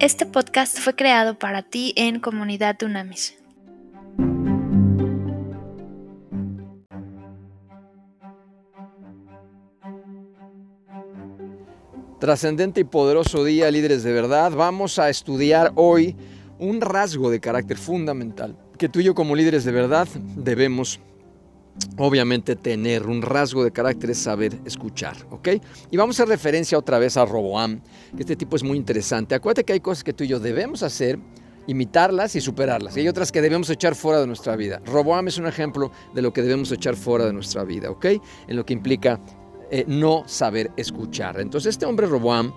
Este podcast fue creado para ti en Comunidad Dunamis. Trascendente y poderoso día, líderes de verdad. Vamos a estudiar hoy un rasgo de carácter fundamental que tú y yo como líderes de verdad debemos obviamente tener un rasgo de carácter es saber escuchar, ¿ok? Y vamos a referencia otra vez a Roboam, que este tipo es muy interesante. Acuérdate que hay cosas que tú y yo debemos hacer, imitarlas y superarlas. Y hay otras que debemos echar fuera de nuestra vida. Roboam es un ejemplo de lo que debemos echar fuera de nuestra vida, ¿ok? En lo que implica eh, no saber escuchar. Entonces este hombre Roboam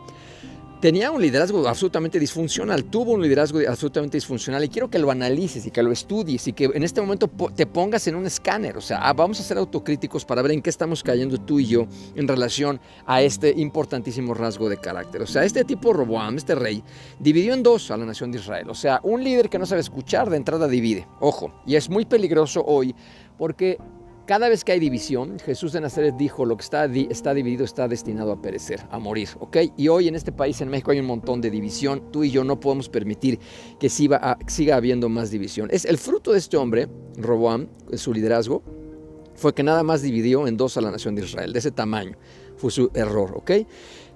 tenía un liderazgo absolutamente disfuncional, tuvo un liderazgo absolutamente disfuncional y quiero que lo analices y que lo estudies y que en este momento te pongas en un escáner, o sea, ah, vamos a ser autocríticos para ver en qué estamos cayendo tú y yo en relación a este importantísimo rasgo de carácter. O sea, este tipo Roboam, este rey, dividió en dos a la nación de Israel. O sea, un líder que no sabe escuchar de entrada divide. Ojo, y es muy peligroso hoy porque cada vez que hay división, Jesús de Nazaret dijo, lo que está, está dividido está destinado a perecer, a morir, ¿ok? Y hoy en este país, en México, hay un montón de división. Tú y yo no podemos permitir que siga, siga habiendo más división. Es el fruto de este hombre, Roboam, su liderazgo, fue que nada más dividió en dos a la nación de Israel, de ese tamaño. Fue su error, ¿ok?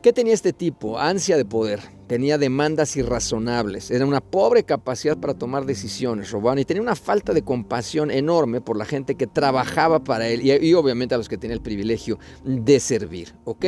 ¿Qué tenía este tipo? Ansia de poder, tenía demandas irrazonables, era una pobre capacidad para tomar decisiones, Robán, y tenía una falta de compasión enorme por la gente que trabajaba para él y, obviamente a los que tenía el privilegio de servir, ¿ok?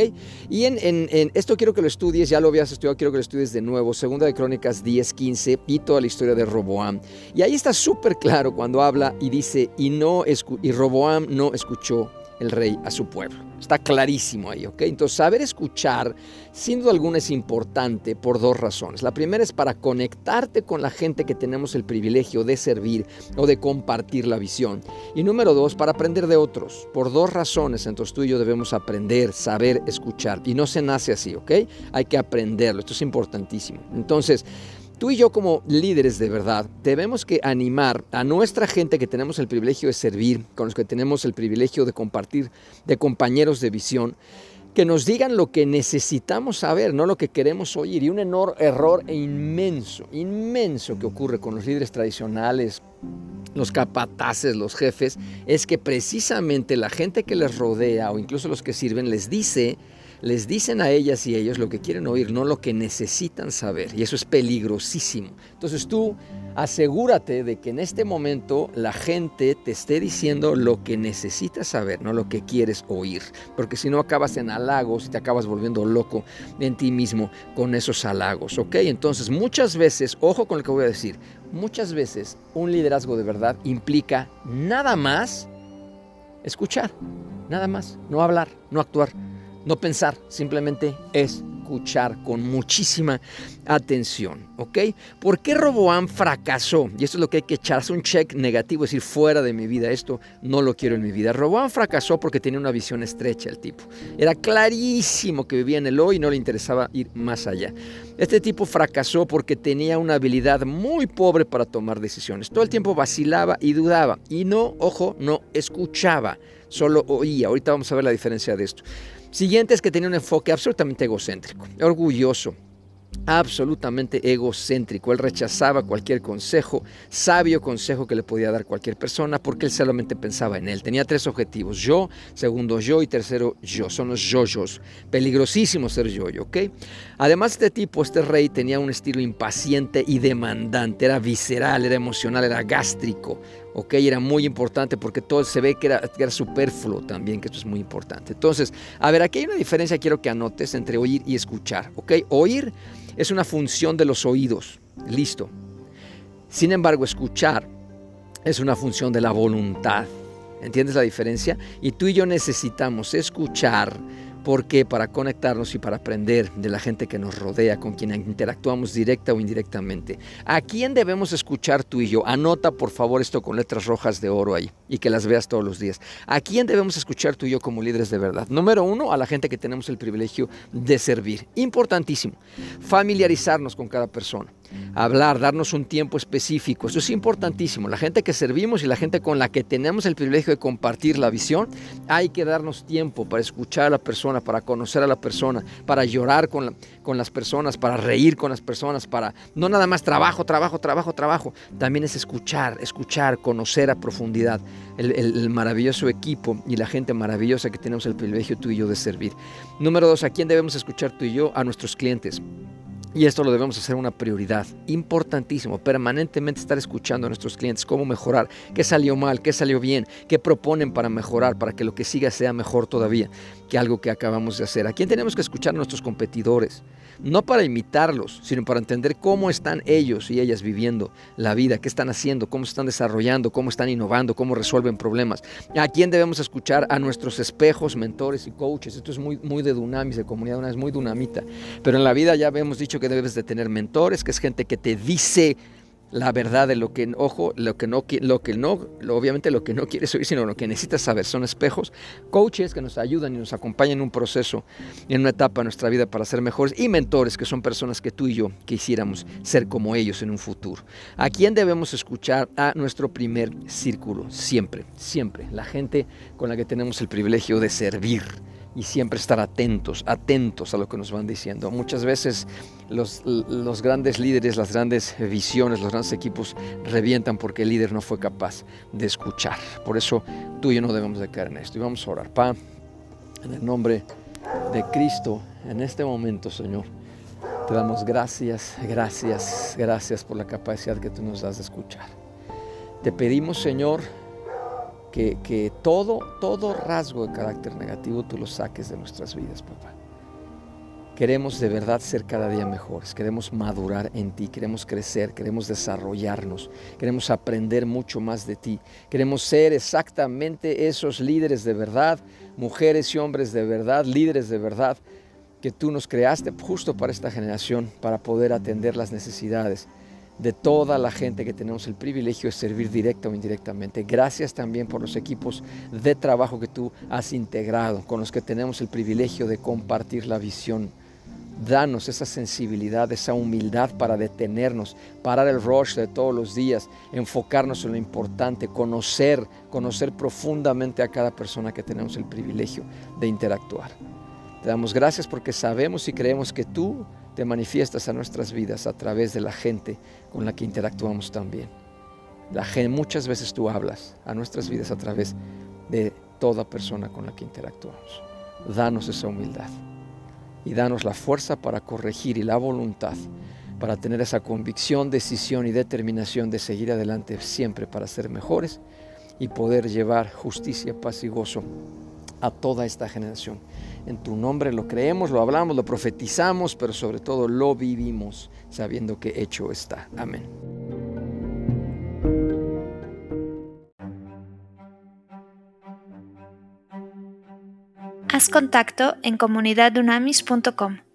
Y en, esto quiero que lo estudies, ya lo habías estudiado, quiero que lo estudies de nuevo, Segunda de Crónicas 10, 15 y toda la historia de Roboam. Y ahí está súper claro cuando habla y dice, y, no y Roboam no escuchó el rey a su pueblo. Está clarísimo ahí, ¿ok? Entonces, saber escuchar, sin duda alguna, es importante por dos razones. La primera es para conectarte con la gente que tenemos el privilegio de servir o de compartir la visión. Y número dos, para aprender de otros. Por dos razones, entonces tú y yo debemos aprender, saber escuchar. Y no se nace así, ¿ok? Hay que aprenderlo. Esto es importantísimo. Entonces, Tú y yo como líderes de verdad debemos que animar a nuestra gente que tenemos el privilegio de servir, con los que tenemos el privilegio de compartir, de compañeros de visión, que nos digan lo que necesitamos saber, no lo que queremos oír. Y un error inmenso, inmenso que ocurre con los líderes tradicionales, los capataces, los jefes, es que precisamente la gente que les rodea o incluso los que sirven les dice les dicen a ellas y ellos lo que quieren oír, no lo que necesitan saber. Y eso es peligrosísimo. Entonces tú asegúrate de que en este momento la gente te esté diciendo lo que necesitas saber, no lo que quieres oír. Porque si no acabas en halagos y te acabas volviendo loco en ti mismo con esos halagos. ¿Ok? Entonces muchas veces, ojo con lo que voy a decir, muchas veces un liderazgo de verdad implica nada más escuchar. Nada más, no hablar, no actuar. No pensar, simplemente escuchar con muchísima atención, ¿ok? ¿Por qué Roboam fracasó? Y esto es lo que hay que echarse un check negativo, es decir, fuera de mi vida, esto no lo quiero en mi vida. Roboam fracasó porque tenía una visión estrecha el tipo. Era clarísimo que vivía en el hoy y no le interesaba ir más allá. Este tipo fracasó porque tenía una habilidad muy pobre para tomar decisiones. Todo el tiempo vacilaba y dudaba y no, ojo, no escuchaba, solo oía. Ahorita vamos a ver la diferencia de esto. Siguiente es que tenía un enfoque absolutamente egocéntrico, orgulloso, absolutamente egocéntrico. Él rechazaba cualquier consejo, sabio consejo que le podía dar cualquier persona, porque él solamente pensaba en él. Tenía tres objetivos, yo, segundo yo y tercero yo. Son los yoyos. Peligrosísimo ser yoyo, ¿ok? Además, este tipo, este rey, tenía un estilo impaciente y demandante. Era visceral, era emocional, era gástrico. ¿Ok? Era muy importante porque todo se ve que era, superfluo también, que esto es muy importante. Entonces, a ver, aquí hay una diferencia, quiero que anotes entre oír y escuchar, ¿ok? Oír es una función de los oídos, listo. Sin embargo, escuchar es una función de la voluntad. ¿Entiendes la diferencia? Y tú y yo necesitamos escuchar porque para conectarnos y para aprender de la gente que nos rodea, con quien interactuamos directa o indirectamente. ¿A quién debemos escuchar tú y yo? Anota por favor esto con letras rojas de oro ahí y que las veas todos los días. ¿A quién debemos escuchar tú y yo como líderes de verdad? Número uno, a la gente que tenemos el privilegio de servir. Importantísimo. Familiarizarnos con cada persona. Hablar, darnos un tiempo específico. Eso es importantísimo. La gente que servimos y la gente con la que tenemos el privilegio de compartir la visión, hay que darnos tiempo para escuchar a la persona, para conocer a la persona, para llorar con, con las personas, para reír con las personas, para no nada más trabajo, trabajo, trabajo, trabajo. También es escuchar, escuchar, conocer a profundidad el, el maravilloso equipo y la gente maravillosa que tenemos el privilegio tú y yo de servir. Número dos, ¿a quién debemos escuchar tú y yo? A nuestros clientes. Y esto lo debemos hacer una prioridad, importantísimo, permanentemente estar escuchando a nuestros clientes, cómo mejorar, qué salió mal, qué salió bien, qué proponen para mejorar, para que lo que siga sea mejor todavía que algo que acabamos de hacer. ¿A quién tenemos que escuchar a nuestros competidores? No para imitarlos, sino para entender cómo están ellos y ellas viviendo la vida, qué están haciendo, cómo se están desarrollando, cómo están innovando, cómo resuelven problemas. ¿A quién debemos escuchar? A nuestros espejos, mentores y coaches. Esto es muy, muy de Dunamis, de comunidad, una es muy dunamita. Pero en la vida ya hemos dicho que debes de tener mentores, que es gente que te dice la verdad de lo que, ojo, lo que no, lo que no, obviamente lo que no quieres oír, sino lo que necesitas saber. Son espejos, coaches que nos ayudan y nos acompañan en un proceso, en una etapa de nuestra vida para ser mejores, y mentores que son personas que tú y yo quisiéramos ser como ellos en un futuro. ¿A quién debemos escuchar? A nuestro primer círculo, siempre, siempre. La gente con la que tenemos el privilegio de servir y siempre estar atentos, atentos a lo que nos van diciendo. Muchas veces los, los, grandes líderes, las grandes visiones, los grandes equipos revientan porque el líder no fue capaz de escuchar. Por eso tú y yo no debemos de caer en esto. Y vamos a orar. Pa, en el nombre de Cristo, en este momento, Señor, te damos gracias, gracias, gracias por la capacidad que tú nos das de escuchar. Te pedimos, Señor, que, todo, todo rasgo de carácter negativo tú lo saques de nuestras vidas, papá. Queremos de verdad ser cada día mejores, queremos madurar en ti, queremos crecer, queremos desarrollarnos, queremos aprender mucho más de ti, queremos ser exactamente esos líderes de verdad, mujeres y hombres de verdad, líderes de verdad, que tú nos creaste justo para esta generación, para poder atender las necesidades de toda la gente que tenemos el privilegio de servir directa o indirectamente. Gracias también por los equipos de trabajo que tú has integrado, con los que tenemos el privilegio de compartir la visión. Danos esa sensibilidad, esa humildad para detenernos, parar el rush de todos los días, enfocarnos en lo importante, conocer, conocer profundamente a cada persona que tenemos el privilegio de interactuar. Te damos gracias porque sabemos y creemos que tú te manifiestas a nuestras vidas a través de la gente con la que interactuamos también. La gente, muchas veces tú hablas a nuestras vidas a través de toda persona con la que interactuamos. Danos esa humildad y danos la fuerza para corregir y la voluntad para tener esa convicción, decisión y determinación de seguir adelante siempre para ser mejores y poder llevar justicia, paz y gozo a toda esta generación. En tu nombre lo creemos, lo hablamos, lo profetizamos, pero sobre todo lo vivimos sabiendo que hecho está. Amén. Haz contacto en comunidadunamis.com.